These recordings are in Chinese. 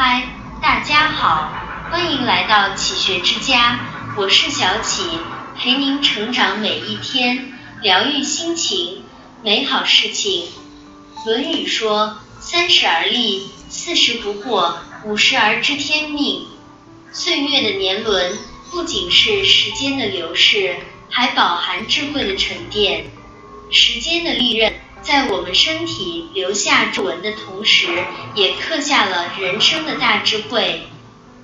嗨，大家好，欢迎来到启学之家，我是小启，陪您成长每一天，疗愈心情，美好事情。《论语》说：“三十而立，四十不惑，五十而知天命。”岁月的年轮不仅是时间的流逝，还饱含智慧的沉淀。时间的利刃在我们身体留下皱纹的同时，也刻下了人生的大智慧。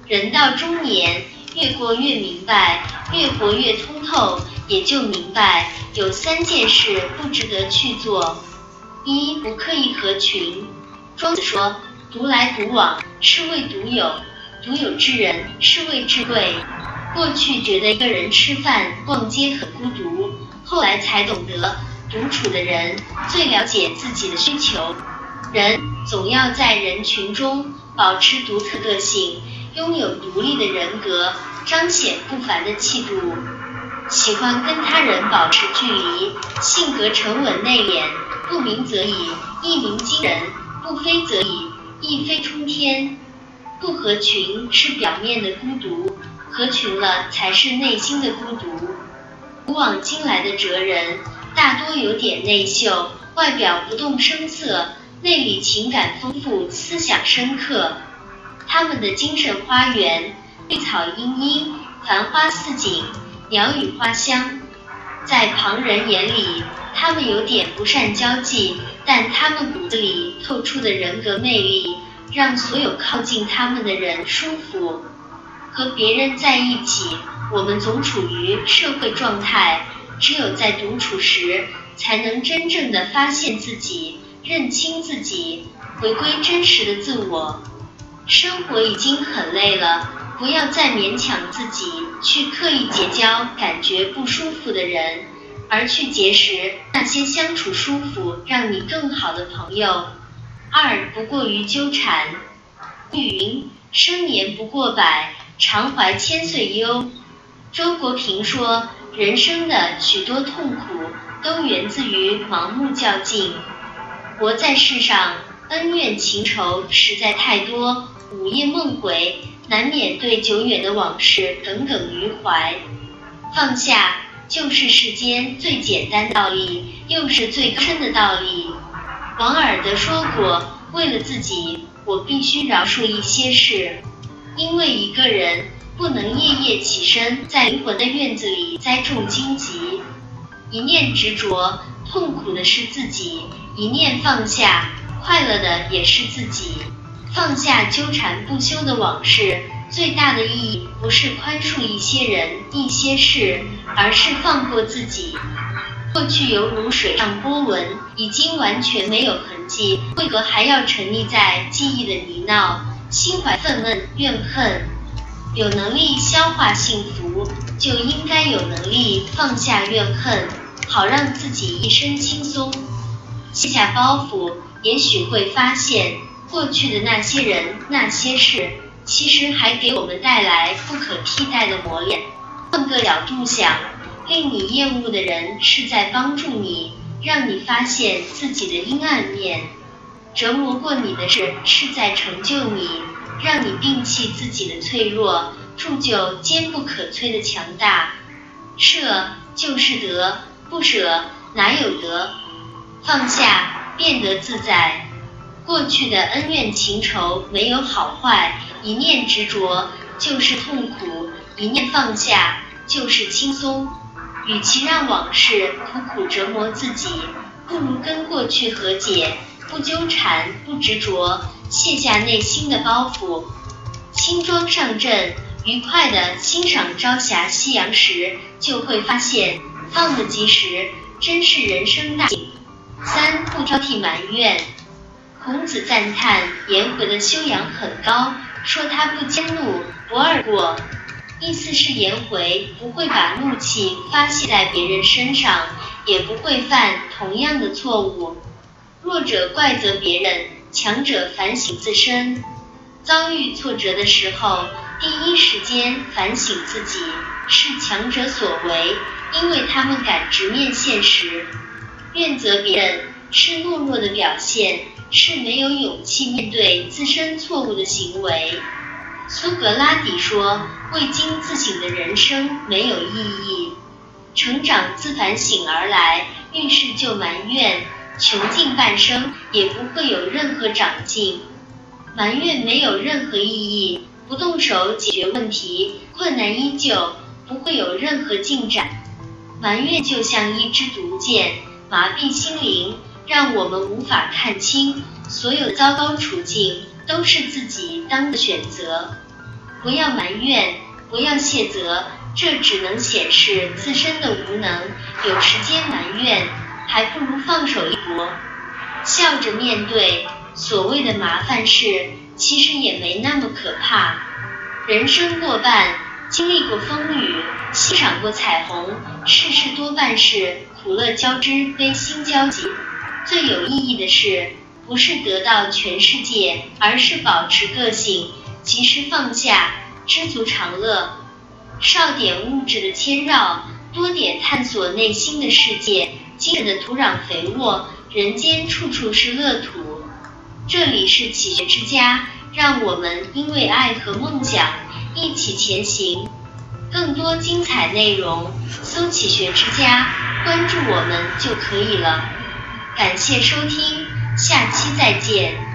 人到中年，越过越明白，越活越通透，也就明白有三件事不值得去做。一不刻意合群。庄子说：“独来独往是谓独有，独有之人是谓智慧。”过去觉得一个人吃饭、逛街很孤独，后来才懂得，独处的人最了解自己的需求。人总要在人群中保持独特个性，拥有独立的人格，彰显不凡的气度。喜欢跟他人保持距离，性格沉稳内敛。不鸣则已，一鸣惊人；不飞则已，一飞冲天。不合群是表面的孤独，合群了才是内心的孤独。古往今来的哲人，大多有点内秀，外表不动声色，内里情感丰富，思想深刻。他们的精神花园，绿草茵茵，繁花似锦，鸟语花香，在旁人眼里。他们有点不善交际，但他们骨子里透出的人格魅力，让所有靠近他们的人舒服。和别人在一起，我们总处于社会状态，只有在独处时，才能真正的发现自己，认清自己，回归真实的自我。生活已经很累了，不要再勉强自己去刻意结交感觉不舒服的人。而去结识那些相处舒服、让你更好的朋友。二不过于纠缠。云：生年不过百，常怀千岁忧。周国平说：人生的许多痛苦都源自于盲目较劲。活在世上，恩怨情仇实在太多，午夜梦回，难免对久远的往事耿耿于怀。放下。就是世间最简单的道理，又是最深的道理。王尔德说过：“为了自己，我必须饶恕一些事，因为一个人不能夜夜起身，在灵魂的院子里栽种荆棘。一念执着，痛苦的是自己；一念放下，快乐的也是自己。放下纠缠不休的往事。”最大的意义不是宽恕一些人、一些事，而是放过自己。过去犹如水上波纹，已经完全没有痕迹，为何还要沉溺在记忆的泥淖？心怀愤懑、怨恨，有能力消化幸福，就应该有能力放下怨恨，好让自己一生轻松。卸下包袱，也许会发现过去的那些人、那些事。其实还给我们带来不可替代的磨练。换个角度想，令你厌恶的人是在帮助你，让你发现自己的阴暗面；折磨过你的事是在成就你，让你摒弃自己的脆弱，铸就坚不可摧的强大。舍就是得，不舍哪有得？放下，变得自在。过去的恩怨情仇没有好坏。一念执着就是痛苦，一念放下就是轻松。与其让往事苦苦折磨自己，不如跟过去和解，不纠缠，不执着，卸下内心的包袱，轻装上阵，愉快的欣赏朝霞夕阳时，就会发现放得及时，真是人生大幸。三不挑剔埋怨。孔子赞叹颜回的修养很高。说他不迁怒，不贰过，意思是颜回不会把怒气发泄在别人身上，也不会犯同样的错误。弱者怪责别人，强者反省自身。遭遇挫折的时候，第一时间反省自己，是强者所为，因为他们敢直面现实。怨责别人，是懦弱的表现，是没有勇气面对自身错误的行为。苏格拉底说：“未经自省的人生没有意义。成长自反省而来，遇事就埋怨，穷尽半生也不会有任何长进。埋怨没有任何意义，不动手解决问题，困难依旧，不会有任何进展。埋怨就像一支毒箭，麻痹心灵。”让我们无法看清所有糟糕处境都是自己当的选择。不要埋怨，不要卸责，这只能显示自身的无能。有时间埋怨，还不如放手一搏，笑着面对。所谓的麻烦事，其实也没那么可怕。人生过半，经历过风雨，欣赏过彩虹，世事多半是苦乐交织，悲心交集。最有意义的是，不是得到全世界，而是保持个性，及时放下，知足常乐。少点物质的牵绕，多点探索内心的世界。精神的土壤肥沃，人间处处是乐土。这里是启学之家，让我们因为爱和梦想一起前行。更多精彩内容，搜“启学之家”，关注我们就可以了。感谢收听，下期再见。